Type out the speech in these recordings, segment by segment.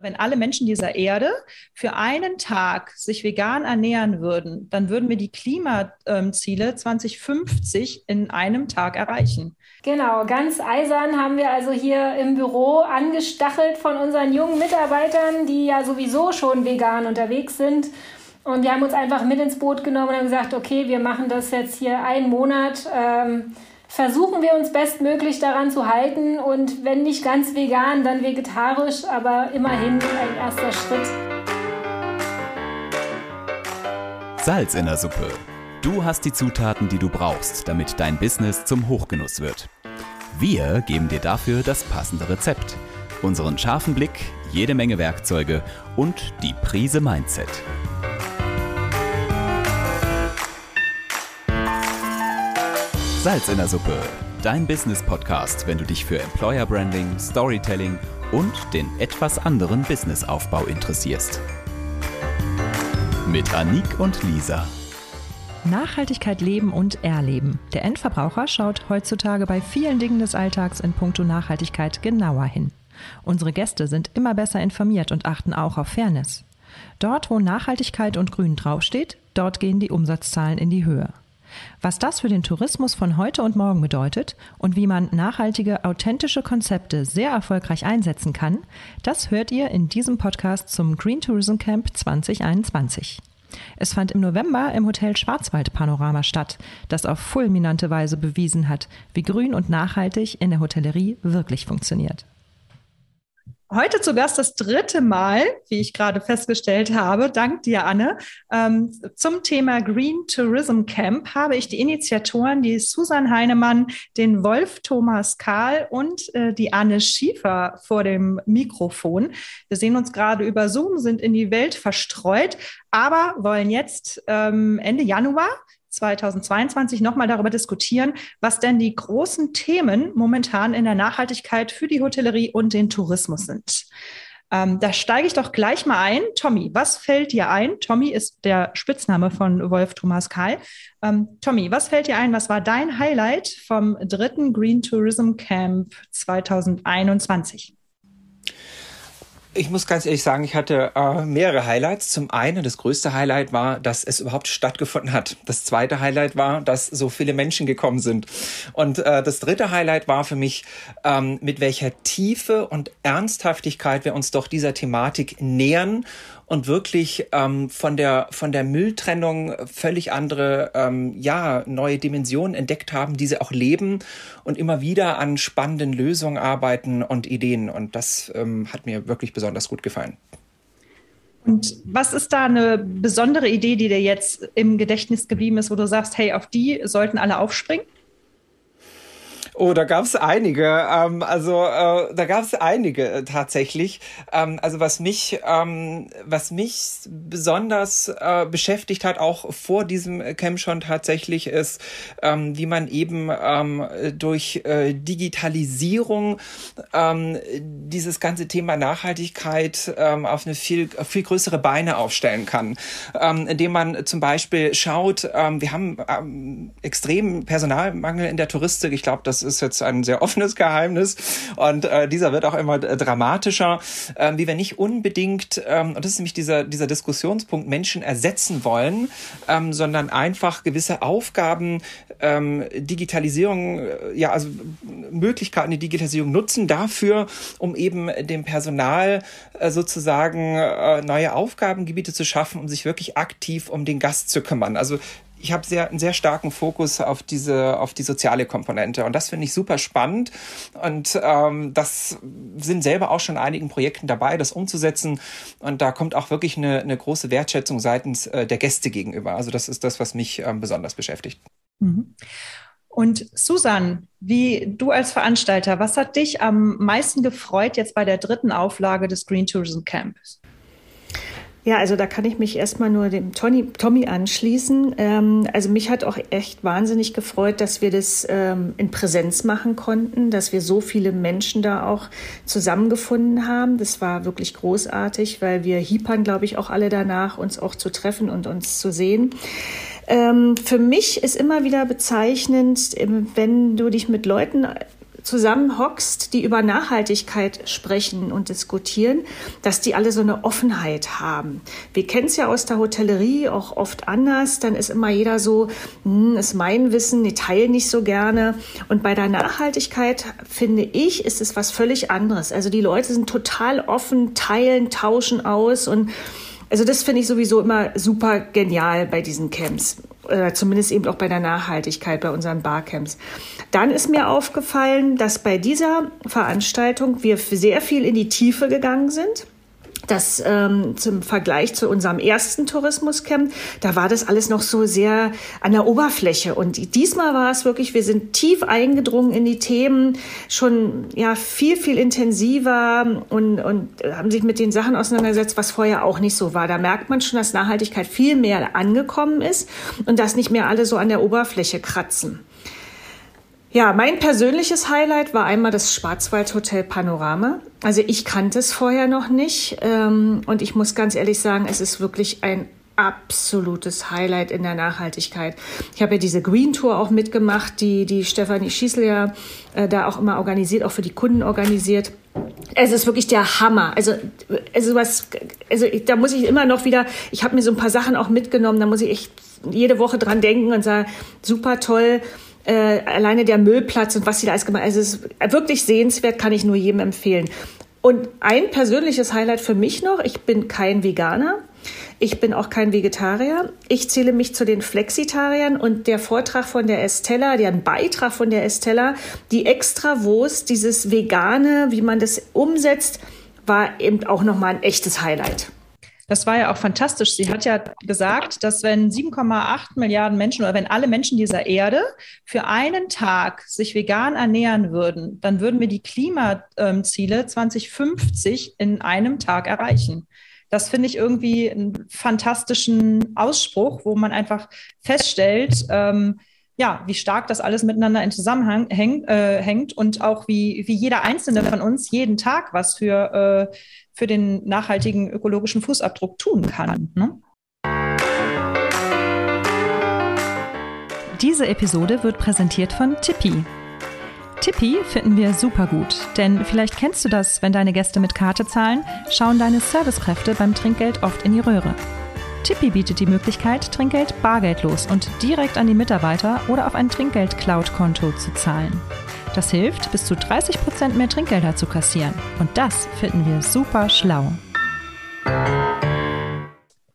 Wenn alle Menschen dieser Erde für einen Tag sich vegan ernähren würden, dann würden wir die Klimaziele 2050 in einem Tag erreichen. Genau, ganz eisern haben wir also hier im Büro angestachelt von unseren jungen Mitarbeitern, die ja sowieso schon vegan unterwegs sind. Und wir haben uns einfach mit ins Boot genommen und haben gesagt, okay, wir machen das jetzt hier einen Monat. Ähm, versuchen wir uns bestmöglich daran zu halten und wenn nicht ganz vegan, dann vegetarisch, aber immerhin ein erster Schritt. Salz in der Suppe. Du hast die Zutaten, die du brauchst, damit dein Business zum Hochgenuss wird. Wir geben dir dafür das passende Rezept, unseren scharfen Blick, jede Menge Werkzeuge und die Prise Mindset. Salz in der Suppe, dein Business-Podcast, wenn du dich für Employer Branding, Storytelling und den etwas anderen Businessaufbau interessierst. Mit Anik und Lisa. Nachhaltigkeit leben und erleben. Der Endverbraucher schaut heutzutage bei vielen Dingen des Alltags in puncto Nachhaltigkeit genauer hin. Unsere Gäste sind immer besser informiert und achten auch auf Fairness. Dort, wo Nachhaltigkeit und Grün draufsteht, dort gehen die Umsatzzahlen in die Höhe. Was das für den Tourismus von heute und morgen bedeutet und wie man nachhaltige, authentische Konzepte sehr erfolgreich einsetzen kann, das hört ihr in diesem Podcast zum Green Tourism Camp 2021. Es fand im November im Hotel Schwarzwald Panorama statt, das auf fulminante Weise bewiesen hat, wie grün und nachhaltig in der Hotellerie wirklich funktioniert. Heute zu Gast das dritte Mal, wie ich gerade festgestellt habe, dank dir, Anne. Ähm, zum Thema Green Tourism Camp habe ich die Initiatoren, die Susan Heinemann, den Wolf Thomas Kahl und äh, die Anne Schiefer vor dem Mikrofon. Wir sehen uns gerade über Zoom, sind in die Welt verstreut, aber wollen jetzt ähm, Ende Januar 2022 nochmal darüber diskutieren, was denn die großen Themen momentan in der Nachhaltigkeit für die Hotellerie und den Tourismus sind. Ähm, da steige ich doch gleich mal ein. Tommy, was fällt dir ein? Tommy ist der Spitzname von Wolf Thomas Kai. Ähm, Tommy, was fällt dir ein? Was war dein Highlight vom dritten Green Tourism Camp 2021? Ich muss ganz ehrlich sagen, ich hatte äh, mehrere Highlights. Zum einen, das größte Highlight war, dass es überhaupt stattgefunden hat. Das zweite Highlight war, dass so viele Menschen gekommen sind. Und äh, das dritte Highlight war für mich, ähm, mit welcher Tiefe und Ernsthaftigkeit wir uns doch dieser Thematik nähern und wirklich ähm, von der von der Mülltrennung völlig andere ähm, ja neue Dimensionen entdeckt haben, die sie auch leben und immer wieder an spannenden Lösungen arbeiten und Ideen und das ähm, hat mir wirklich besonders gut gefallen. Und was ist da eine besondere Idee, die dir jetzt im Gedächtnis geblieben ist, wo du sagst, hey, auf die sollten alle aufspringen? Oh, da gab es einige. Ähm, also äh, da gab es einige äh, tatsächlich. Ähm, also was mich, ähm, was mich besonders äh, beschäftigt hat, auch vor diesem Camp schon tatsächlich, ist, ähm, wie man eben ähm, durch äh, Digitalisierung ähm, dieses ganze Thema Nachhaltigkeit ähm, auf eine viel, viel größere Beine aufstellen kann. Ähm, indem man zum Beispiel schaut, ähm, wir haben ähm, extremen Personalmangel in der Touristik. Ich glaube, das ist jetzt ein sehr offenes Geheimnis und äh, dieser wird auch immer äh, dramatischer, äh, wie wir nicht unbedingt, ähm, und das ist nämlich dieser, dieser Diskussionspunkt, Menschen ersetzen wollen, ähm, sondern einfach gewisse Aufgaben, ähm, Digitalisierung, äh, ja, also Möglichkeiten, die Digitalisierung nutzen dafür, um eben dem Personal äh, sozusagen äh, neue Aufgabengebiete zu schaffen, um sich wirklich aktiv um den Gast zu kümmern. Also ich habe sehr, einen sehr starken Fokus auf diese, auf die soziale Komponente. Und das finde ich super spannend. Und ähm, das sind selber auch schon in einigen Projekten dabei, das umzusetzen. Und da kommt auch wirklich eine, eine große Wertschätzung seitens äh, der Gäste gegenüber. Also das ist das, was mich ähm, besonders beschäftigt. Mhm. Und Susan, wie du als Veranstalter, was hat dich am meisten gefreut jetzt bei der dritten Auflage des Green Tourism Camps? Ja, also da kann ich mich erstmal nur dem Tony, Tommy anschließen. Ähm, also mich hat auch echt wahnsinnig gefreut, dass wir das ähm, in Präsenz machen konnten, dass wir so viele Menschen da auch zusammengefunden haben. Das war wirklich großartig, weil wir hiepern, glaube ich, auch alle danach, uns auch zu treffen und uns zu sehen. Ähm, für mich ist immer wieder bezeichnend, wenn du dich mit Leuten zusammenhockst, die über Nachhaltigkeit sprechen und diskutieren, dass die alle so eine Offenheit haben. Wir kennen es ja aus der Hotellerie auch oft anders. Dann ist immer jeder so, hm, ist mein Wissen, die teilen nicht so gerne. Und bei der Nachhaltigkeit finde ich, ist es was völlig anderes. Also die Leute sind total offen, teilen, tauschen aus und also das finde ich sowieso immer super genial bei diesen Camps, äh, zumindest eben auch bei der Nachhaltigkeit bei unseren Barcamps. Dann ist mir aufgefallen, dass bei dieser Veranstaltung wir sehr viel in die Tiefe gegangen sind. Das ähm, zum Vergleich zu unserem ersten Tourismuscamp, da war das alles noch so sehr an der Oberfläche. Und diesmal war es wirklich, wir sind tief eingedrungen in die Themen, schon ja viel, viel intensiver und, und haben sich mit den Sachen auseinandergesetzt, was vorher auch nicht so war. Da merkt man schon, dass Nachhaltigkeit viel mehr angekommen ist und dass nicht mehr alle so an der Oberfläche kratzen. Ja, mein persönliches Highlight war einmal das Schwarzwaldhotel Panorama. Also ich kannte es vorher noch nicht ähm, und ich muss ganz ehrlich sagen, es ist wirklich ein absolutes Highlight in der Nachhaltigkeit. Ich habe ja diese Green Tour auch mitgemacht, die die Stefanie Schießel ja äh, da auch immer organisiert, auch für die Kunden organisiert. Es ist wirklich der Hammer. Also, also was, also da muss ich immer noch wieder, ich habe mir so ein paar Sachen auch mitgenommen, da muss ich echt jede Woche dran denken und sagen, super toll äh, alleine der Müllplatz und was sie da alles gemacht haben. Also es ist wirklich sehenswert, kann ich nur jedem empfehlen. Und ein persönliches Highlight für mich noch, ich bin kein Veganer. Ich bin auch kein Vegetarier. Ich zähle mich zu den Flexitariern und der Vortrag von der Estella, der Beitrag von der Estella, die Extrawurst, dieses Vegane, wie man das umsetzt, war eben auch nochmal ein echtes Highlight. Das war ja auch fantastisch. Sie hat ja gesagt, dass wenn 7,8 Milliarden Menschen oder wenn alle Menschen dieser Erde für einen Tag sich vegan ernähren würden, dann würden wir die Klimaziele 2050 in einem Tag erreichen. Das finde ich irgendwie einen fantastischen Ausspruch, wo man einfach feststellt, ähm, ja, wie stark das alles miteinander in Zusammenhang häng, äh, hängt und auch wie, wie jeder einzelne von uns jeden Tag was für, äh, für den nachhaltigen ökologischen Fußabdruck tun kann. Ne? Diese Episode wird präsentiert von Tippi. Tippi finden wir super gut, denn vielleicht kennst du das, wenn deine Gäste mit Karte zahlen, schauen deine Servicekräfte beim Trinkgeld oft in die Röhre. Tippi bietet die Möglichkeit, Trinkgeld bargeldlos und direkt an die Mitarbeiter oder auf ein Trinkgeld-Cloud-Konto zu zahlen. Das hilft, bis zu 30 Prozent mehr Trinkgelder zu kassieren. Und das finden wir super schlau.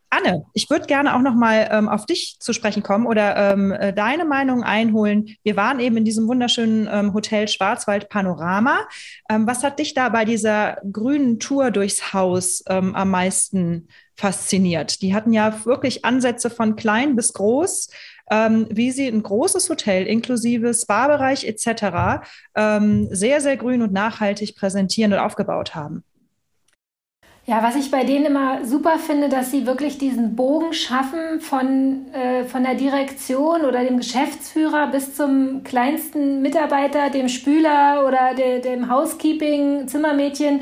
Anne, ich würde gerne auch noch mal ähm, auf dich zu sprechen kommen oder ähm, äh, deine Meinung einholen. Wir waren eben in diesem wunderschönen ähm, Hotel Schwarzwald Panorama. Ähm, was hat dich da bei dieser grünen Tour durchs Haus ähm, am meisten fasziniert? Die hatten ja wirklich Ansätze von klein bis groß ähm, wie sie ein großes Hotel inklusive Spa-Bereich etc. Ähm, sehr, sehr grün und nachhaltig präsentieren und aufgebaut haben. Ja, was ich bei denen immer super finde, dass sie wirklich diesen Bogen schaffen von, äh, von der Direktion oder dem Geschäftsführer bis zum kleinsten Mitarbeiter, dem Spüler oder de, dem Housekeeping, Zimmermädchen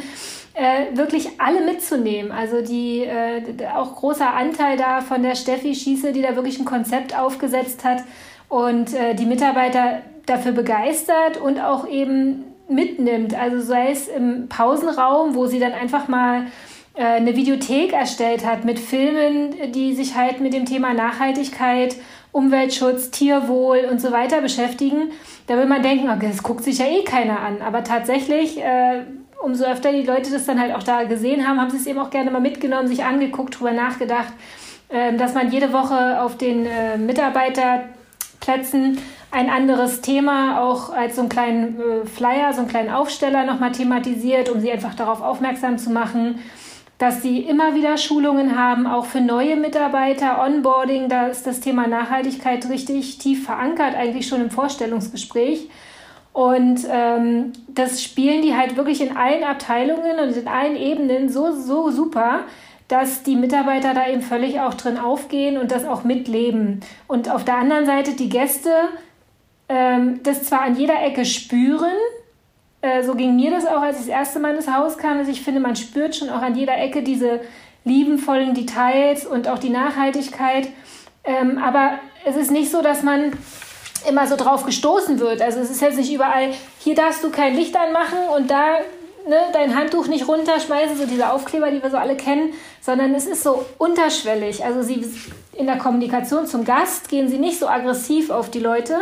äh, wirklich alle mitzunehmen. Also die äh, auch großer Anteil da von der Steffi Schieße, die da wirklich ein Konzept aufgesetzt hat. Und äh, die Mitarbeiter dafür begeistert und auch eben mitnimmt. Also sei es im Pausenraum, wo sie dann einfach mal äh, eine Videothek erstellt hat mit Filmen, die sich halt mit dem Thema Nachhaltigkeit, Umweltschutz, Tierwohl und so weiter beschäftigen. Da will man denken, okay, das guckt sich ja eh keiner an. Aber tatsächlich, äh, umso öfter die Leute das dann halt auch da gesehen haben, haben sie es eben auch gerne mal mitgenommen, sich angeguckt, drüber nachgedacht, äh, dass man jede Woche auf den äh, Mitarbeiterplätzen ein anderes Thema auch als so einen kleinen äh, Flyer, so einen kleinen Aufsteller nochmal thematisiert, um sie einfach darauf aufmerksam zu machen, dass sie immer wieder Schulungen haben, auch für neue Mitarbeiter, Onboarding, da ist das Thema Nachhaltigkeit richtig tief verankert, eigentlich schon im Vorstellungsgespräch. Und ähm, das spielen die halt wirklich in allen Abteilungen und in allen Ebenen so, so super, dass die Mitarbeiter da eben völlig auch drin aufgehen und das auch mitleben. Und auf der anderen Seite die Gäste ähm, das zwar an jeder Ecke spüren, äh, so ging mir das auch, als ich das erste Mal ins Haus kam, dass ich finde, man spürt schon auch an jeder Ecke diese liebenvollen Details und auch die Nachhaltigkeit. Ähm, aber es ist nicht so, dass man immer so drauf gestoßen wird. Also es ist jetzt nicht überall, hier darfst du kein Licht anmachen und da ne, dein Handtuch nicht runterschmeißen, so diese Aufkleber, die wir so alle kennen, sondern es ist so unterschwellig. Also sie in der Kommunikation zum Gast gehen sie nicht so aggressiv auf die Leute,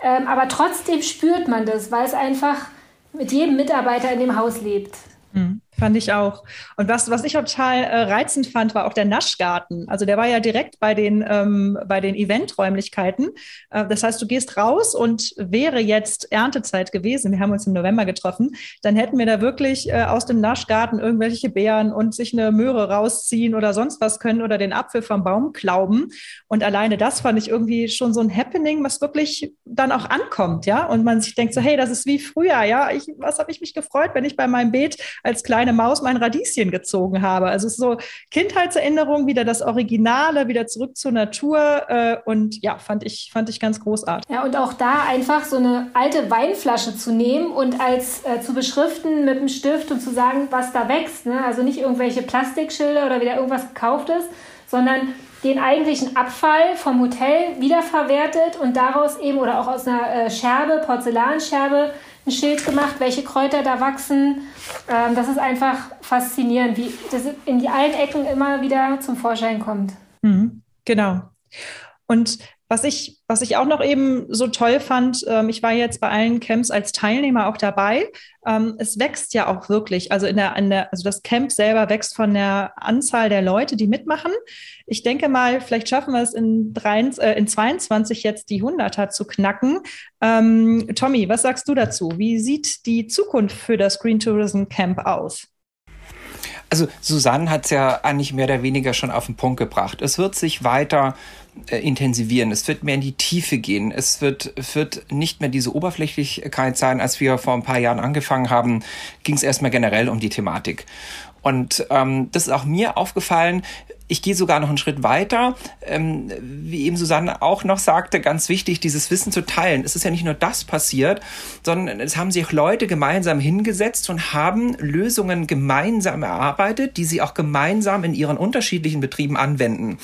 ähm, aber trotzdem spürt man das, weil es einfach mit jedem Mitarbeiter in dem Haus lebt. Mhm. Fand ich auch. Und was, was ich total äh, reizend fand, war auch der Naschgarten. Also der war ja direkt bei den, ähm, bei den Eventräumlichkeiten. Äh, das heißt, du gehst raus und wäre jetzt Erntezeit gewesen, wir haben uns im November getroffen, dann hätten wir da wirklich äh, aus dem Naschgarten irgendwelche Beeren und sich eine Möhre rausziehen oder sonst was können oder den Apfel vom Baum klauben. Und alleine das fand ich irgendwie schon so ein Happening, was wirklich dann auch ankommt, ja. Und man sich denkt so, hey, das ist wie früher, ja. Ich, was habe ich mich gefreut, wenn ich bei meinem Beet als kleine kleine Maus mein Radieschen gezogen habe. Also es ist so Kindheitserinnerung, wieder das Originale, wieder zurück zur Natur. Äh, und ja, fand ich, fand ich ganz großartig. Ja, und auch da einfach so eine alte Weinflasche zu nehmen und als äh, zu beschriften mit einem Stift und zu sagen, was da wächst. Ne? Also nicht irgendwelche Plastikschilder oder wieder irgendwas gekauftes, sondern den eigentlichen Abfall vom Hotel wiederverwertet und daraus eben oder auch aus einer äh, Scherbe, Porzellanscherbe, ein Schild gemacht, welche Kräuter da wachsen. Ähm, das ist einfach faszinierend, wie das in die allen Ecken immer wieder zum Vorschein kommt. Mhm, genau. Und was ich, was ich auch noch eben so toll fand, ähm, ich war jetzt bei allen Camps als Teilnehmer auch dabei. Ähm, es wächst ja auch wirklich. Also in der, in der, also das Camp selber wächst von der Anzahl der Leute, die mitmachen. Ich denke mal, vielleicht schaffen wir es in, 23, äh, in 22 jetzt die 100er zu knacken. Ähm, Tommy, was sagst du dazu? Wie sieht die Zukunft für das Green Tourism Camp aus? Also Susanne hat es ja eigentlich mehr oder weniger schon auf den Punkt gebracht. Es wird sich weiter äh, intensivieren. Es wird mehr in die Tiefe gehen. Es wird, wird nicht mehr diese Oberflächlichkeit sein. Als wir vor ein paar Jahren angefangen haben, ging es erstmal generell um die Thematik. Und ähm, das ist auch mir aufgefallen. Ich gehe sogar noch einen Schritt weiter. Ähm, wie eben Susanne auch noch sagte, ganz wichtig, dieses Wissen zu teilen. Es ist ja nicht nur das passiert, sondern es haben sich Leute gemeinsam hingesetzt und haben Lösungen gemeinsam erarbeitet, die sie auch gemeinsam in ihren unterschiedlichen Betrieben anwenden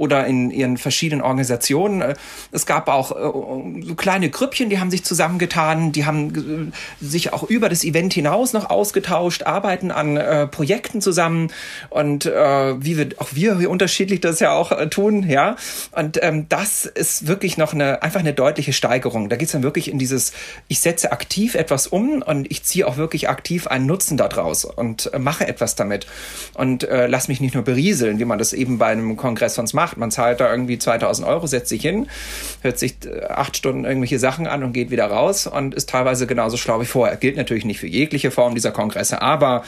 oder in ihren verschiedenen Organisationen. Es gab auch äh, so kleine Grüppchen, die haben sich zusammengetan, die haben äh, sich auch über das Event hinaus noch ausgetauscht, arbeiten an äh, Projekten zusammen und äh, wie wir auch wir wie unterschiedlich das ja auch äh, tun, ja. Und ähm, das ist wirklich noch eine einfach eine deutliche Steigerung. Da geht es dann wirklich in dieses, ich setze aktiv etwas um und ich ziehe auch wirklich aktiv einen Nutzen daraus und äh, mache etwas damit und äh, lass mich nicht nur berieseln, wie man das eben bei einem Kongress sonst macht. Man zahlt da irgendwie 2000 Euro, setzt sich hin, hört sich äh, acht Stunden irgendwelche Sachen an und geht wieder raus und ist teilweise genauso schlau wie vorher. Gilt natürlich nicht für jegliche Form dieser Kongresse, aber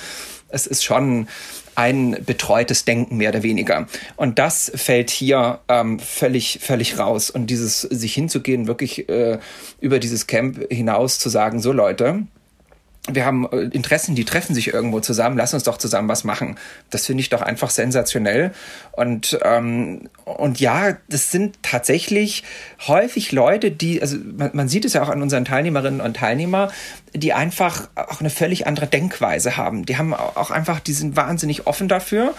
es ist schon ein betreutes Denken mehr oder weniger. Und das fällt hier ähm, völlig, völlig raus. Und dieses sich hinzugehen, wirklich äh, über dieses Camp hinaus zu sagen, so Leute, wir haben äh, Interessen, die treffen sich irgendwo zusammen, lass uns doch zusammen was machen. Das finde ich doch einfach sensationell. Und, ähm, und ja, das sind tatsächlich häufig Leute, die, also man, man sieht es ja auch an unseren Teilnehmerinnen und Teilnehmern, die einfach auch eine völlig andere Denkweise haben. Die haben auch einfach, die sind wahnsinnig offen dafür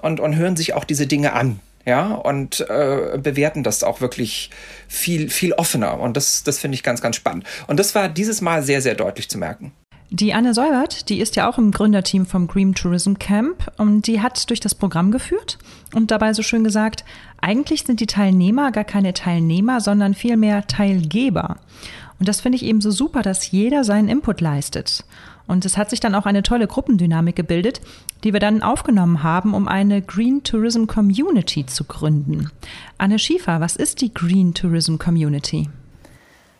und, und hören sich auch diese Dinge an. ja, und äh, bewerten das auch wirklich viel, viel offener. Und das, das finde ich ganz, ganz spannend. Und das war dieses Mal sehr, sehr deutlich zu merken. Die Anne Seubert, die ist ja auch im Gründerteam vom Green Tourism Camp und die hat durch das Programm geführt und dabei so schön gesagt, eigentlich sind die Teilnehmer gar keine Teilnehmer, sondern vielmehr Teilgeber. Und das finde ich eben so super, dass jeder seinen Input leistet. Und es hat sich dann auch eine tolle Gruppendynamik gebildet, die wir dann aufgenommen haben, um eine Green Tourism Community zu gründen. Anne Schiefer, was ist die Green Tourism Community?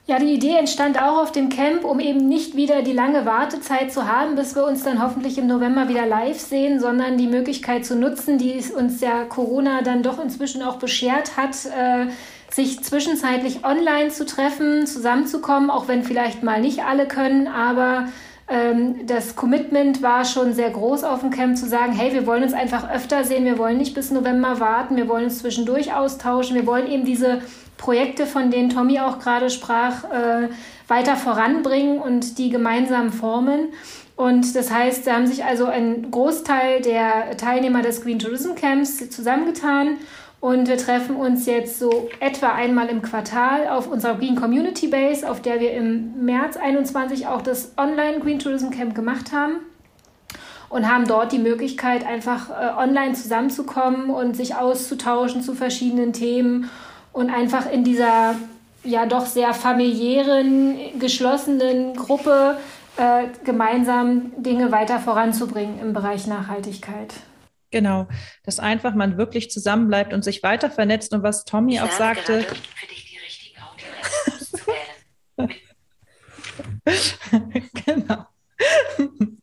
Ja, die Idee entstand auch auf dem Camp, um eben nicht wieder die lange Wartezeit zu haben, bis wir uns dann hoffentlich im November wieder live sehen, sondern die Möglichkeit zu nutzen, die uns ja Corona dann doch inzwischen auch beschert hat, äh, sich zwischenzeitlich online zu treffen, zusammenzukommen, auch wenn vielleicht mal nicht alle können, aber das Commitment war schon sehr groß auf dem Camp zu sagen, hey, wir wollen uns einfach öfter sehen, wir wollen nicht bis November warten, wir wollen uns zwischendurch austauschen, wir wollen eben diese Projekte, von denen Tommy auch gerade sprach, äh, weiter voranbringen und die gemeinsam formen. Und das heißt, da haben sich also ein Großteil der Teilnehmer des Green Tourism Camps zusammengetan und wir treffen uns jetzt so etwa einmal im Quartal auf unserer Green Community Base, auf der wir im März 21 auch das Online Green Tourism Camp gemacht haben und haben dort die Möglichkeit, einfach äh, online zusammenzukommen und sich auszutauschen zu verschiedenen Themen und einfach in dieser ja doch sehr familiären, geschlossenen Gruppe äh, gemeinsam Dinge weiter voranzubringen im Bereich Nachhaltigkeit. Genau, dass einfach man wirklich zusammenbleibt und sich weiter vernetzt und was Tommy ich auch sagte. Für dich die richtigen genau.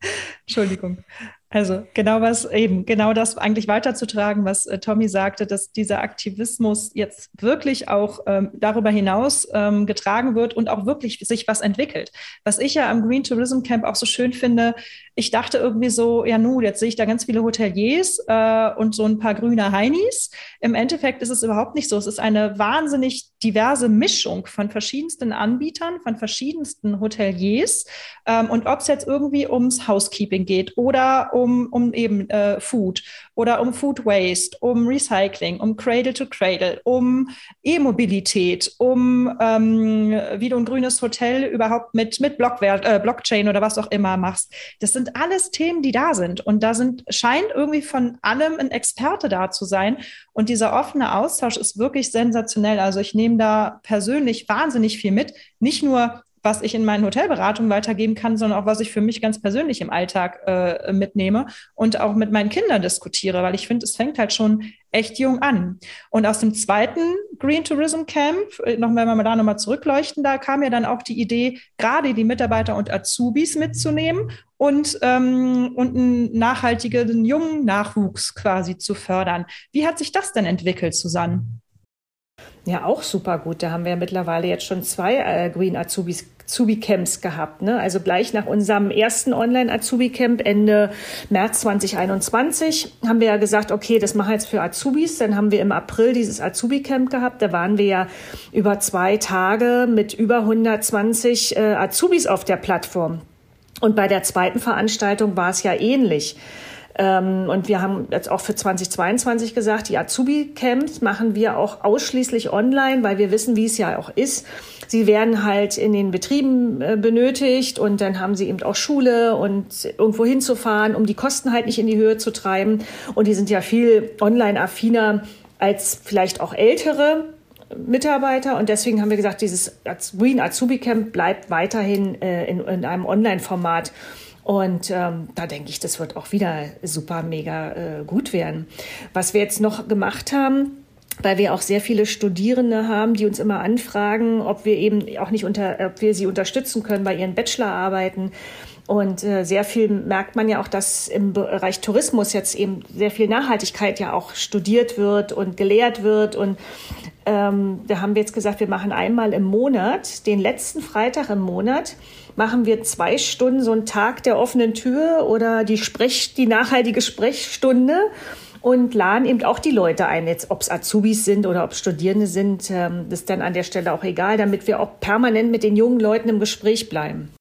Entschuldigung. Also genau was eben, genau das eigentlich weiterzutragen, was äh, Tommy sagte, dass dieser Aktivismus jetzt wirklich auch ähm, darüber hinaus ähm, getragen wird und auch wirklich sich was entwickelt. Was ich ja am Green Tourism Camp auch so schön finde, ich dachte irgendwie so, ja nun, jetzt sehe ich da ganz viele Hoteliers äh, und so ein paar grüne Heinis. Im Endeffekt ist es überhaupt nicht so. Es ist eine wahnsinnig diverse Mischung von verschiedensten Anbietern, von verschiedensten Hoteliers. Ähm, und ob es jetzt irgendwie ums Housekeeping geht oder um, um eben äh, Food oder um Food Waste, um Recycling, um Cradle to Cradle, um E-Mobilität, um ähm, wie du ein grünes Hotel überhaupt mit, mit Blockwert, äh, Blockchain oder was auch immer machst. Das sind alles Themen, die da sind. Und da sind, scheint irgendwie von allem ein Experte da zu sein. Und dieser offene Austausch ist wirklich sensationell. Also ich nehme da persönlich wahnsinnig viel mit. Nicht nur was ich in meinen Hotelberatungen weitergeben kann, sondern auch was ich für mich ganz persönlich im Alltag äh, mitnehme und auch mit meinen Kindern diskutiere, weil ich finde, es fängt halt schon echt jung an. Und aus dem zweiten Green Tourism Camp, äh, noch wenn wir da nochmal zurückleuchten, da kam ja dann auch die Idee, gerade die Mitarbeiter und Azubis mitzunehmen und, ähm, und einen nachhaltigen jungen Nachwuchs quasi zu fördern. Wie hat sich das denn entwickelt, Susanne? Ja, auch super gut. Da haben wir ja mittlerweile jetzt schon zwei äh, Green Azubis Azubi-Camps gehabt. Ne? Also gleich nach unserem ersten Online-Azubi-Camp Ende März 2021 haben wir ja gesagt, okay, das machen wir jetzt für Azubis. Dann haben wir im April dieses Azubi-Camp gehabt. Da waren wir ja über zwei Tage mit über 120 äh, Azubis auf der Plattform. Und bei der zweiten Veranstaltung war es ja ähnlich. Ähm, und wir haben jetzt auch für 2022 gesagt, die Azubi-Camps machen wir auch ausschließlich online, weil wir wissen, wie es ja auch ist. Sie werden halt in den Betrieben äh, benötigt und dann haben sie eben auch Schule und irgendwo hinzufahren, um die Kosten halt nicht in die Höhe zu treiben. Und die sind ja viel online-affiner als vielleicht auch ältere. Mitarbeiter und deswegen haben wir gesagt, dieses Green Azubi Camp bleibt weiterhin äh, in, in einem Online-Format. Und ähm, da denke ich, das wird auch wieder super, mega äh, gut werden. Was wir jetzt noch gemacht haben, weil wir auch sehr viele Studierende haben, die uns immer anfragen, ob wir eben auch nicht unter, ob wir sie unterstützen können bei ihren Bachelorarbeiten. Und äh, sehr viel merkt man ja auch, dass im Bereich Tourismus jetzt eben sehr viel Nachhaltigkeit ja auch studiert wird und gelehrt wird. Und ähm, da haben wir jetzt gesagt, wir machen einmal im Monat, den letzten Freitag im Monat, machen wir zwei Stunden so einen Tag der offenen Tür oder die Sprech, die nachhaltige Sprechstunde und laden eben auch die Leute ein, jetzt ob es Azubis sind oder ob Studierende sind, ähm, das ist dann an der Stelle auch egal, damit wir auch permanent mit den jungen Leuten im Gespräch bleiben.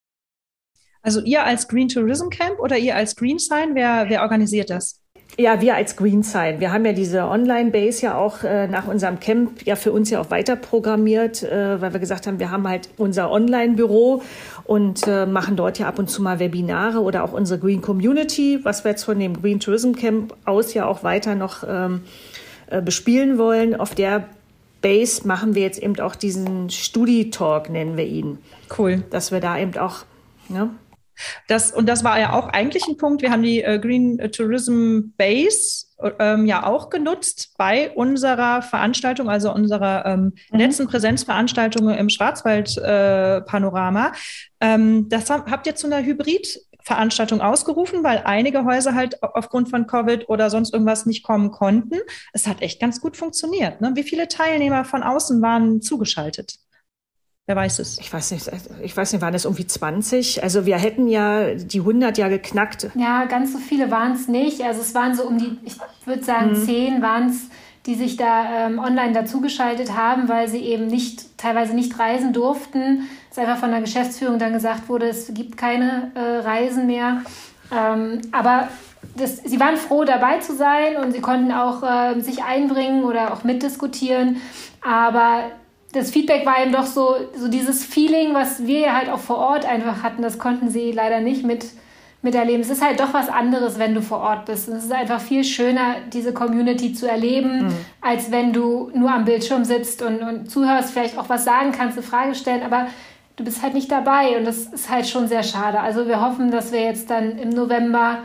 Also ihr als Green Tourism Camp oder ihr als Green Sign, wer, wer organisiert das? Ja, wir als Greenside. Wir haben ja diese Online-Base ja auch äh, nach unserem Camp ja für uns ja auch weiter programmiert, äh, weil wir gesagt haben, wir haben halt unser Online-Büro und äh, machen dort ja ab und zu mal Webinare oder auch unsere Green Community, was wir jetzt von dem Green Tourism Camp aus ja auch weiter noch ähm, äh, bespielen wollen. Auf der Base machen wir jetzt eben auch diesen Studi-Talk, nennen wir ihn. Cool. Dass wir da eben auch, ne? Das, und das war ja auch eigentlich ein Punkt. Wir haben die äh, Green Tourism Base ähm, ja auch genutzt bei unserer Veranstaltung, also unserer ähm, mhm. letzten Präsenzveranstaltung im Schwarzwald-Panorama. Äh, ähm, das habt ihr zu einer Hybrid-Veranstaltung ausgerufen, weil einige Häuser halt aufgrund von Covid oder sonst irgendwas nicht kommen konnten. Es hat echt ganz gut funktioniert. Ne? Wie viele Teilnehmer von außen waren zugeschaltet? Wer weiß es? Ich weiß nicht, ich weiß nicht, waren es irgendwie 20? Also wir hätten ja die 100 ja geknackt. Ja, ganz so viele waren es nicht. Also es waren so um die, ich würde sagen, mhm. 10 waren es, die sich da ähm, online dazugeschaltet haben, weil sie eben nicht, teilweise nicht reisen durften. Es einfach von der Geschäftsführung dann gesagt wurde, es gibt keine äh, Reisen mehr. Ähm, aber das, sie waren froh, dabei zu sein und sie konnten auch äh, sich einbringen oder auch mitdiskutieren. Aber das Feedback war eben doch so, so dieses Feeling, was wir ja halt auch vor Ort einfach hatten, das konnten sie leider nicht mit, miterleben. Es ist halt doch was anderes, wenn du vor Ort bist. Und es ist einfach viel schöner, diese Community zu erleben, mhm. als wenn du nur am Bildschirm sitzt und, und zuhörst, vielleicht auch was sagen kannst, eine Frage stellen, aber du bist halt nicht dabei und das ist halt schon sehr schade. Also wir hoffen, dass wir jetzt dann im November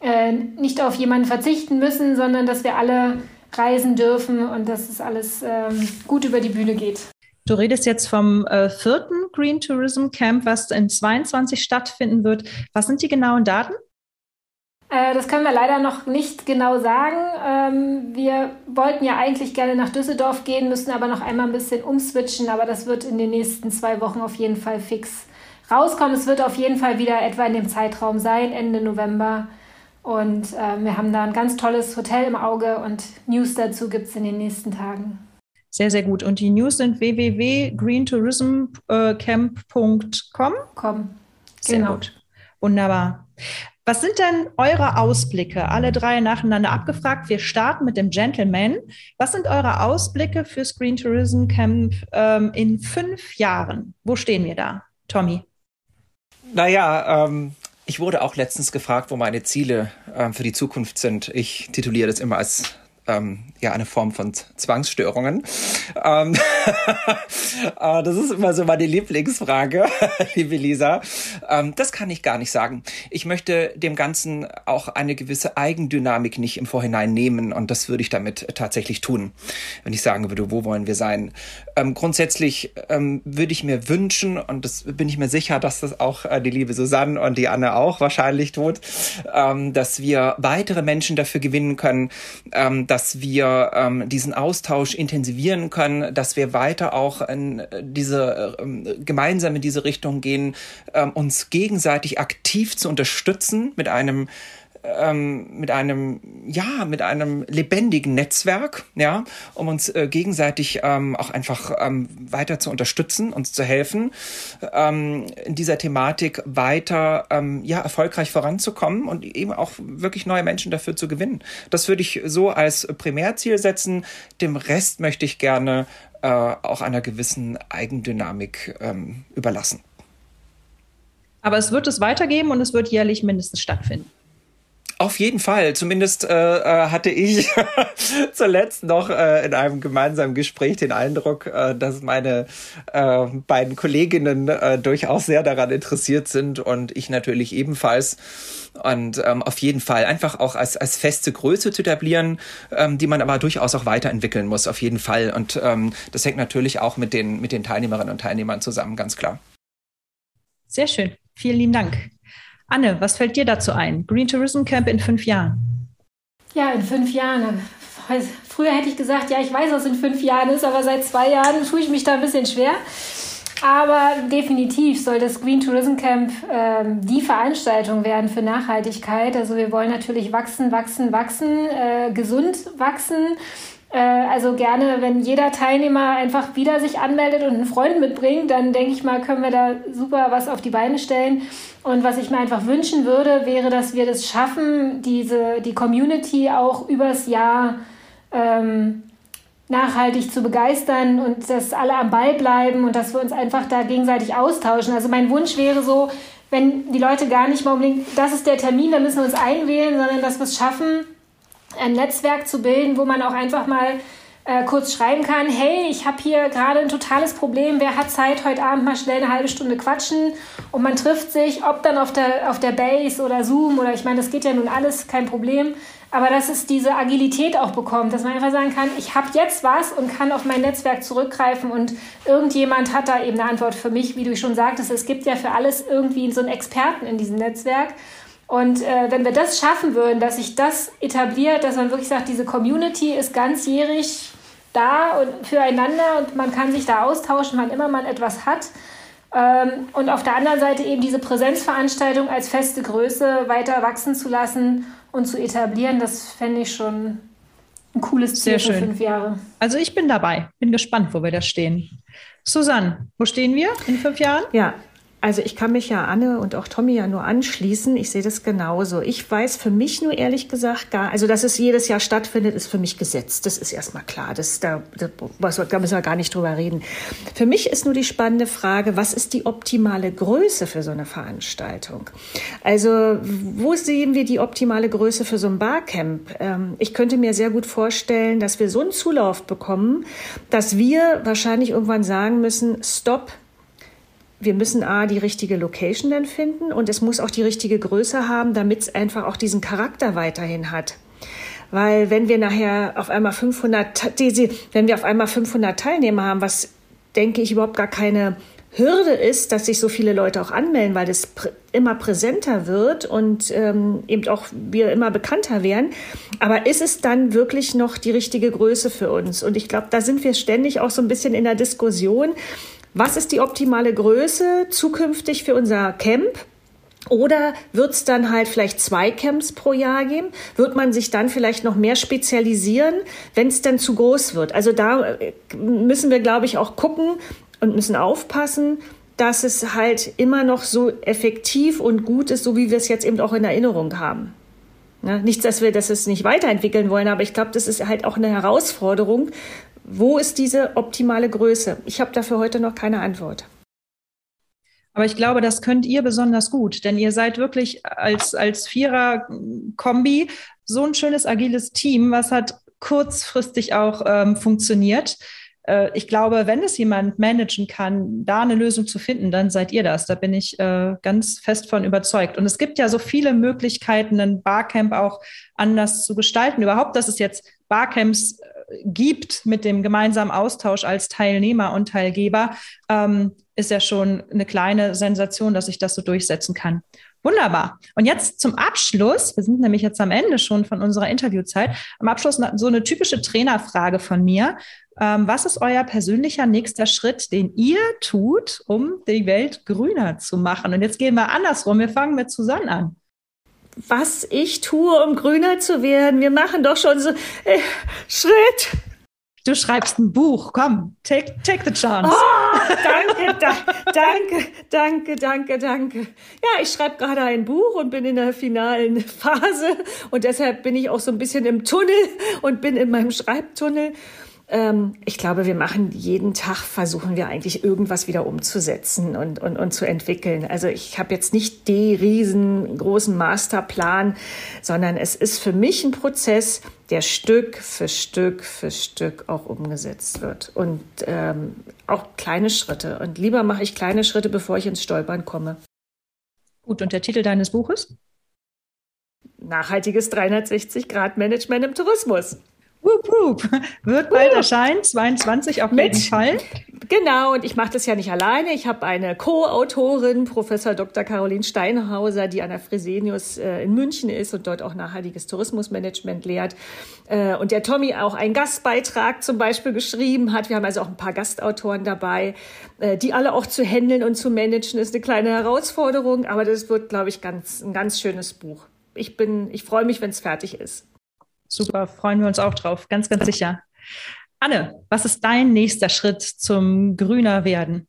äh, nicht auf jemanden verzichten müssen, sondern dass wir alle reisen dürfen und dass es alles ähm, gut über die Bühne geht. Du redest jetzt vom äh, vierten Green Tourism Camp, was in 22 stattfinden wird. Was sind die genauen Daten? Äh, das können wir leider noch nicht genau sagen. Ähm, wir wollten ja eigentlich gerne nach Düsseldorf gehen, müssen aber noch einmal ein bisschen umswitchen, aber das wird in den nächsten zwei Wochen auf jeden Fall fix rauskommen. Es wird auf jeden Fall wieder etwa in dem Zeitraum sein, Ende November. Und äh, wir haben da ein ganz tolles Hotel im Auge und News dazu gibt es in den nächsten Tagen. Sehr, sehr gut. Und die News sind www.greentourismcamp.com. Com. Sehr genau. gut. Wunderbar. Was sind denn eure Ausblicke? Alle drei nacheinander abgefragt. Wir starten mit dem Gentleman. Was sind eure Ausblicke für Green Tourism Camp ähm, in fünf Jahren? Wo stehen wir da? Tommy. Naja, ähm, ich wurde auch letztens gefragt, wo meine Ziele ähm, für die Zukunft sind. Ich tituliere das immer als ähm, ja eine Form von Zwangsstörungen. Ähm, äh, das ist immer so meine Lieblingsfrage, liebe Lisa. Ähm, das kann ich gar nicht sagen. Ich möchte dem Ganzen auch eine gewisse Eigendynamik nicht im Vorhinein nehmen und das würde ich damit tatsächlich tun, wenn ich sagen würde, wo wollen wir sein. Ähm, grundsätzlich ähm, würde ich mir wünschen und das bin ich mir sicher, dass das auch äh, die liebe Susanne und die Anne auch wahrscheinlich tut, ähm, dass wir weitere Menschen dafür gewinnen können, dass wir ähm, diesen Austausch intensivieren können, dass wir weiter auch in diese ähm, gemeinsam in diese Richtung gehen, ähm, uns gegenseitig aktiv zu unterstützen mit einem ähm, mit einem, ja, mit einem lebendigen Netzwerk, ja, um uns äh, gegenseitig ähm, auch einfach ähm, weiter zu unterstützen, uns zu helfen, ähm, in dieser Thematik weiter, ähm, ja, erfolgreich voranzukommen und eben auch wirklich neue Menschen dafür zu gewinnen. Das würde ich so als Primärziel setzen. Dem Rest möchte ich gerne äh, auch einer gewissen Eigendynamik ähm, überlassen. Aber es wird es weitergeben und es wird jährlich mindestens stattfinden. Auf jeden Fall. Zumindest äh, äh hatte ich zuletzt noch äh, in einem gemeinsamen Gespräch den Eindruck, äh, dass meine äh, beiden Kolleginnen äh, durchaus sehr daran interessiert sind und ich natürlich ebenfalls. Und ähm, auf jeden Fall einfach auch als, als feste Größe zu etablieren, ähm, die man aber durchaus auch weiterentwickeln muss, auf jeden Fall. Und ähm, das hängt natürlich auch mit den, mit den Teilnehmerinnen und Teilnehmern zusammen, ganz klar. Sehr schön. Vielen lieben Dank. Anne, was fällt dir dazu ein? Green Tourism Camp in fünf Jahren. Ja, in fünf Jahren. Früher hätte ich gesagt, ja, ich weiß, was in fünf Jahren ist, aber seit zwei Jahren tue ich mich da ein bisschen schwer. Aber definitiv soll das Green Tourism Camp äh, die Veranstaltung werden für Nachhaltigkeit. Also wir wollen natürlich wachsen, wachsen, wachsen, äh, gesund wachsen also gerne, wenn jeder Teilnehmer einfach wieder sich anmeldet und einen Freund mitbringt, dann denke ich mal, können wir da super was auf die Beine stellen. Und was ich mir einfach wünschen würde, wäre, dass wir das schaffen, diese, die Community auch übers Jahr ähm, nachhaltig zu begeistern und dass alle am Ball bleiben und dass wir uns einfach da gegenseitig austauschen. Also mein Wunsch wäre so, wenn die Leute gar nicht mal unbedingt, das ist der Termin, da müssen wir uns einwählen, sondern dass wir es schaffen, ein Netzwerk zu bilden, wo man auch einfach mal äh, kurz schreiben kann, hey, ich habe hier gerade ein totales Problem, wer hat Zeit, heute Abend mal schnell eine halbe Stunde quatschen? Und man trifft sich, ob dann auf der, auf der Base oder Zoom oder ich meine, das geht ja nun alles, kein Problem, aber dass es diese Agilität auch bekommt, dass man einfach sagen kann, ich habe jetzt was und kann auf mein Netzwerk zurückgreifen und irgendjemand hat da eben eine Antwort für mich, wie du schon sagtest, es gibt ja für alles irgendwie so einen Experten in diesem Netzwerk und äh, wenn wir das schaffen würden, dass sich das etabliert, dass man wirklich sagt, diese Community ist ganzjährig da und füreinander und man kann sich da austauschen, wann immer man etwas hat. Ähm, und auf der anderen Seite eben diese Präsenzveranstaltung als feste Größe weiter wachsen zu lassen und zu etablieren, das fände ich schon ein cooles Ziel Sehr schön. für fünf Jahre. Also ich bin dabei, bin gespannt, wo wir da stehen. Susanne, wo stehen wir in fünf Jahren? Ja, also ich kann mich ja Anne und auch Tommy ja nur anschließen. Ich sehe das genauso. Ich weiß für mich nur ehrlich gesagt gar, also dass es jedes Jahr stattfindet, ist für mich Gesetz. Das ist erstmal klar. Das, da, da, da müssen wir gar nicht drüber reden. Für mich ist nur die spannende Frage, was ist die optimale Größe für so eine Veranstaltung? Also wo sehen wir die optimale Größe für so ein Barcamp? Ähm, ich könnte mir sehr gut vorstellen, dass wir so einen Zulauf bekommen, dass wir wahrscheinlich irgendwann sagen müssen, stopp, wir müssen A, die richtige Location dann finden und es muss auch die richtige Größe haben, damit es einfach auch diesen Charakter weiterhin hat. Weil wenn wir nachher auf einmal 500, wenn wir auf einmal 500 Teilnehmer haben, was denke ich überhaupt gar keine Hürde ist, dass sich so viele Leute auch anmelden, weil das prä immer präsenter wird und ähm, eben auch wir immer bekannter werden. Aber ist es dann wirklich noch die richtige Größe für uns? Und ich glaube, da sind wir ständig auch so ein bisschen in der Diskussion. Was ist die optimale Größe zukünftig für unser Camp? Oder wird es dann halt vielleicht zwei Camps pro Jahr geben? Wird man sich dann vielleicht noch mehr spezialisieren, wenn es dann zu groß wird? Also da äh, müssen wir, glaube ich, auch gucken und müssen aufpassen, dass es halt immer noch so effektiv und gut ist, so wie wir es jetzt eben auch in Erinnerung haben. Ja, nichts, dass wir das nicht weiterentwickeln wollen, aber ich glaube, das ist halt auch eine Herausforderung, wo ist diese optimale Größe? Ich habe dafür heute noch keine Antwort. Aber ich glaube, das könnt ihr besonders gut, denn ihr seid wirklich als, als Vierer-Kombi so ein schönes agiles Team, was hat kurzfristig auch ähm, funktioniert. Äh, ich glaube, wenn es jemand managen kann, da eine Lösung zu finden, dann seid ihr das. Da bin ich äh, ganz fest von überzeugt. Und es gibt ja so viele Möglichkeiten, ein Barcamp auch anders zu gestalten. Überhaupt, dass es jetzt Barcamps gibt mit dem gemeinsamen Austausch als Teilnehmer und Teilgeber, ähm, ist ja schon eine kleine Sensation, dass ich das so durchsetzen kann. Wunderbar. Und jetzt zum Abschluss, wir sind nämlich jetzt am Ende schon von unserer Interviewzeit, am Abschluss so eine typische Trainerfrage von mir. Ähm, was ist euer persönlicher nächster Schritt, den ihr tut, um die Welt grüner zu machen? Und jetzt gehen wir andersrum. Wir fangen mit Susanne an was ich tue, um grüner zu werden. Wir machen doch schon so äh, Schritt. Du schreibst ein Buch, komm, take, take the chance. Oh, danke, da, danke, danke, danke, danke. Ja, ich schreibe gerade ein Buch und bin in der finalen Phase und deshalb bin ich auch so ein bisschen im Tunnel und bin in meinem Schreibtunnel. Ähm, ich glaube, wir machen jeden Tag, versuchen wir eigentlich irgendwas wieder umzusetzen und, und, und zu entwickeln. Also ich habe jetzt nicht den riesengroßen Masterplan, sondern es ist für mich ein Prozess, der Stück für Stück für Stück auch umgesetzt wird. Und ähm, auch kleine Schritte. Und lieber mache ich kleine Schritte, bevor ich ins Stolpern komme. Gut, und der Titel deines Buches? Nachhaltiges 360-Grad-Management im Tourismus. Wup, wup. Wird bald erscheinen, 22 auf jeden Fall. Genau, und ich mache das ja nicht alleine. Ich habe eine Co-Autorin, Professor Dr. Caroline Steinhauser, die an der Fresenius äh, in München ist und dort auch nachhaltiges Tourismusmanagement lehrt. Äh, und der Tommy auch einen Gastbeitrag zum Beispiel geschrieben hat. Wir haben also auch ein paar Gastautoren dabei, äh, die alle auch zu handeln und zu managen, ist eine kleine Herausforderung, aber das wird, glaube ich, ganz, ein ganz schönes Buch. Ich bin, ich freue mich, wenn es fertig ist. Super, freuen wir uns auch drauf, ganz, ganz sicher. Anne, was ist dein nächster Schritt zum grüner werden?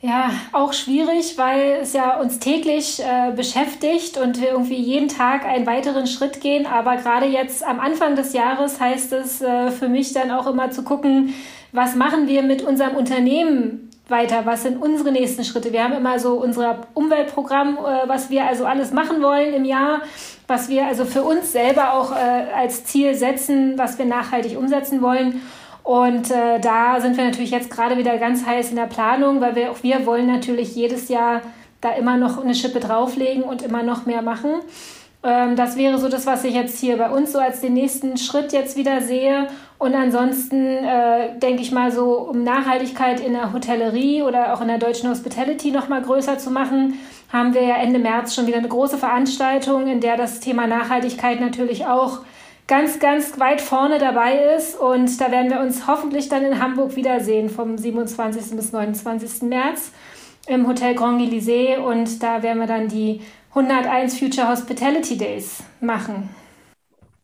Ja, auch schwierig, weil es ja uns täglich äh, beschäftigt und wir irgendwie jeden Tag einen weiteren Schritt gehen. Aber gerade jetzt am Anfang des Jahres heißt es äh, für mich dann auch immer zu gucken, was machen wir mit unserem Unternehmen weiter? Was sind unsere nächsten Schritte? Wir haben immer so unser Umweltprogramm, äh, was wir also alles machen wollen im Jahr, was wir also für uns selber auch äh, als Ziel setzen, was wir nachhaltig umsetzen wollen. Und äh, da sind wir natürlich jetzt gerade wieder ganz heiß in der Planung, weil wir auch wir wollen natürlich jedes Jahr da immer noch eine Schippe drauflegen und immer noch mehr machen. Ähm, das wäre so das, was ich jetzt hier bei uns so als den nächsten Schritt jetzt wieder sehe. Und ansonsten äh, denke ich mal so, um Nachhaltigkeit in der Hotellerie oder auch in der deutschen Hospitality noch mal größer zu machen, haben wir ja Ende März schon wieder eine große Veranstaltung, in der das Thema Nachhaltigkeit natürlich auch ganz, ganz weit vorne dabei ist. Und da werden wir uns hoffentlich dann in Hamburg wiedersehen vom 27. bis 29. März im Hotel Grand Élysée. Und da werden wir dann die 101 Future Hospitality Days machen.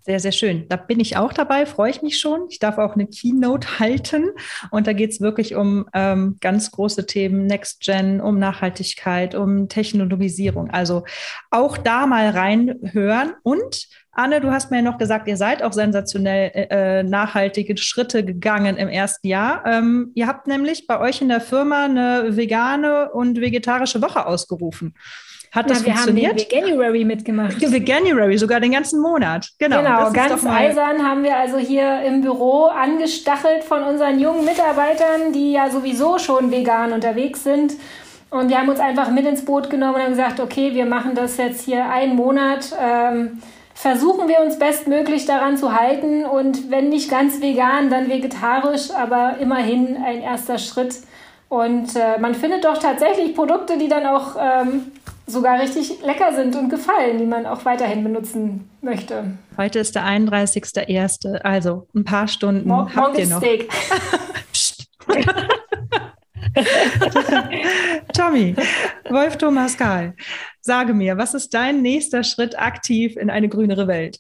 Sehr, sehr schön. Da bin ich auch dabei, freue ich mich schon. Ich darf auch eine Keynote halten. Und da geht es wirklich um ähm, ganz große Themen, Next Gen, um Nachhaltigkeit, um Technologisierung. Also auch da mal reinhören und Anne, du hast mir ja noch gesagt, ihr seid auch sensationell äh, nachhaltige Schritte gegangen im ersten Jahr. Ähm, ihr habt nämlich bei euch in der Firma eine vegane und vegetarische Woche ausgerufen. Hat das Na, wir funktioniert? haben den Veganuary mitgemacht. Veganuary, sogar den ganzen Monat. Genau, genau ganz eisern haben wir also hier im Büro angestachelt von unseren jungen Mitarbeitern, die ja sowieso schon vegan unterwegs sind. Und wir haben uns einfach mit ins Boot genommen und haben gesagt, okay, wir machen das jetzt hier einen Monat. Ähm, versuchen wir uns bestmöglich daran zu halten und wenn nicht ganz vegan, dann vegetarisch, aber immerhin ein erster Schritt. Und äh, man findet doch tatsächlich Produkte, die dann auch ähm, sogar richtig lecker sind und gefallen, die man auch weiterhin benutzen möchte. Heute ist der 31.01., also ein paar Stunden Mor habt ihr noch. Steak. Tommy, Wolf Thomas Karl, sage mir, was ist dein nächster Schritt aktiv in eine grünere Welt?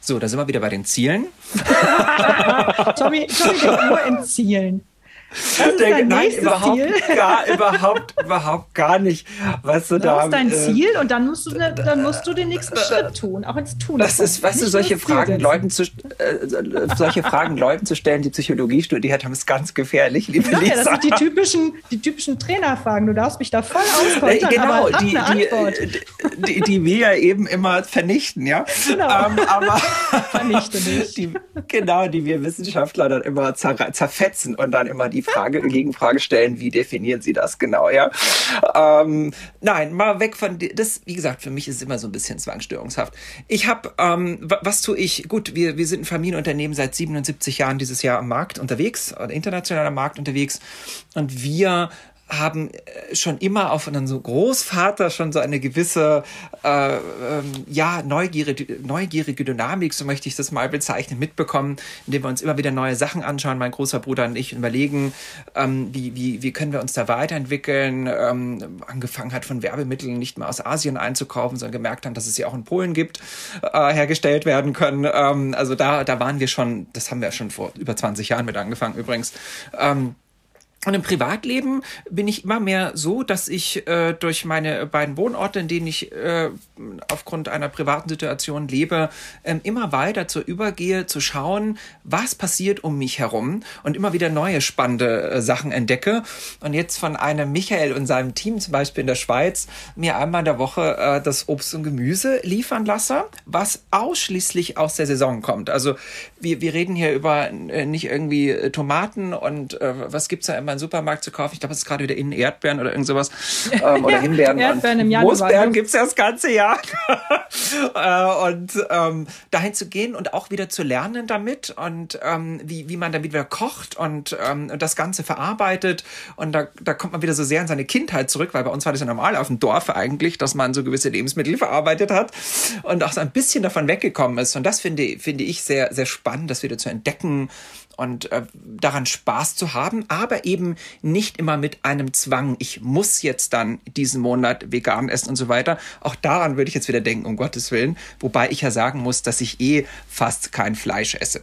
So, da sind wir wieder bei den Zielen. Tommy, Tommy denkt nur in Zielen. Das ist dein Nein, überhaupt, Ziel? Gar, überhaupt, überhaupt gar nicht. Weißt du, da, ist dein äh, Ziel und dann musst, du, dann musst du den nächsten äh, Schritt tun, auch ins Tun. Das ist, weißt du, solche Fragen, Leuten zu, äh, solche Fragen Leuten zu stellen, die Psychologie studiert haben, ist ganz gefährlich, liebe ja, Lisa. Das sind die typischen, die typischen Trainerfragen. Du darfst mich da voll auskontern, genau, aber die, eine die, Antwort. Die, die, die, wir ja eben immer vernichten, ja. Genau. Ähm, aber Vernichte nicht. Die, genau, die wir Wissenschaftler dann immer zer zerfetzen und dann immer die Frage, Gegenfrage stellen, wie definieren Sie das genau, ja? Ähm, nein, mal weg von das, wie gesagt, für mich ist immer so ein bisschen zwangsstörungshaft. Ich habe, ähm, was tue ich? Gut, wir, wir sind ein Familienunternehmen seit 77 Jahren dieses Jahr am Markt unterwegs, international am Markt unterwegs und wir haben äh, schon immer auf so Großvater schon so eine gewisse äh, ähm, ja neugierige, neugierige Dynamik, so möchte ich das mal bezeichnen, mitbekommen, indem wir uns immer wieder neue Sachen anschauen. Mein großer Bruder und ich überlegen, ähm, wie, wie, wie können wir uns da weiterentwickeln. Ähm, angefangen hat von Werbemitteln nicht mehr aus Asien einzukaufen, sondern gemerkt haben, dass es sie auch in Polen gibt, äh, hergestellt werden können. Ähm, also da, da waren wir schon, das haben wir schon vor über 20 Jahren mit angefangen übrigens. Und im Privatleben bin ich immer mehr so, dass ich äh, durch meine beiden Wohnorte, in denen ich äh, aufgrund einer privaten Situation lebe, ähm, immer weiter zu übergehe, zu schauen, was passiert um mich herum und immer wieder neue spannende äh, Sachen entdecke. Und jetzt von einem Michael und seinem Team, zum Beispiel in der Schweiz, mir einmal in der Woche äh, das Obst und Gemüse liefern lasse, was ausschließlich aus der Saison kommt. Also wir, wir reden hier über äh, nicht irgendwie äh, Tomaten und äh, was gibt's da immer im Supermarkt zu kaufen. Ich glaube, es ist gerade wieder innen Erdbeeren oder irgend sowas. Ähm, oder Himbeeren. Erdbeeren im Januar. Moosbeeren gibt's ja das ganze Jahr. äh, und ähm, dahin zu gehen und auch wieder zu lernen damit und ähm, wie, wie man damit wieder kocht und ähm, das Ganze verarbeitet. Und da, da kommt man wieder so sehr in seine Kindheit zurück, weil bei uns war das ja normal auf dem Dorf eigentlich, dass man so gewisse Lebensmittel verarbeitet hat und auch so ein bisschen davon weggekommen ist. Und das finde, finde ich sehr, sehr spannend, das wieder zu entdecken und äh, daran Spaß zu haben, aber eben nicht immer mit einem Zwang, ich muss jetzt dann diesen Monat vegan essen und so weiter. Auch daran würde ich jetzt wieder denken, um Gottes Willen, wobei ich ja sagen muss, dass ich eh fast kein Fleisch esse.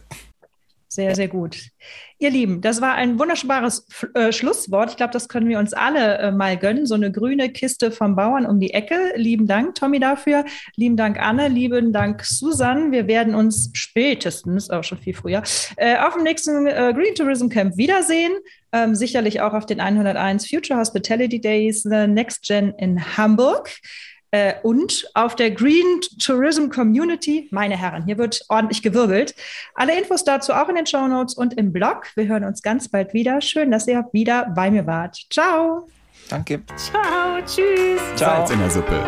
Sehr, sehr gut. Ihr Lieben, das war ein wunderbares äh, Schlusswort. Ich glaube, das können wir uns alle äh, mal gönnen. So eine grüne Kiste vom Bauern um die Ecke. Lieben Dank, Tommy, dafür. Lieben Dank, Anne. Lieben Dank, Susan. Wir werden uns spätestens, auch schon viel früher, äh, auf dem nächsten äh, Green Tourism Camp wiedersehen. Ähm, sicherlich auch auf den 101 Future Hospitality Days, The Next Gen in Hamburg. Äh, und auf der Green Tourism Community, meine Herren, hier wird ordentlich gewirbelt. Alle Infos dazu auch in den Show Notes und im Blog. Wir hören uns ganz bald wieder. Schön, dass ihr wieder bei mir wart. Ciao. Danke. Ciao, tschüss. Ciao. Salz in der Suppe.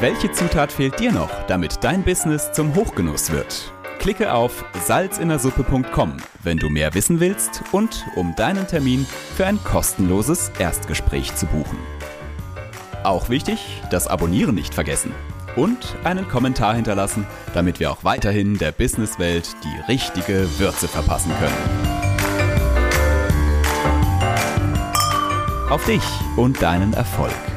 Welche Zutat fehlt dir noch, damit dein Business zum Hochgenuss wird? Klicke auf salzinnersuppe.com, wenn du mehr wissen willst und um deinen Termin für ein kostenloses Erstgespräch zu buchen. Auch wichtig, das Abonnieren nicht vergessen. Und einen Kommentar hinterlassen, damit wir auch weiterhin der Businesswelt die richtige Würze verpassen können. Auf dich und deinen Erfolg.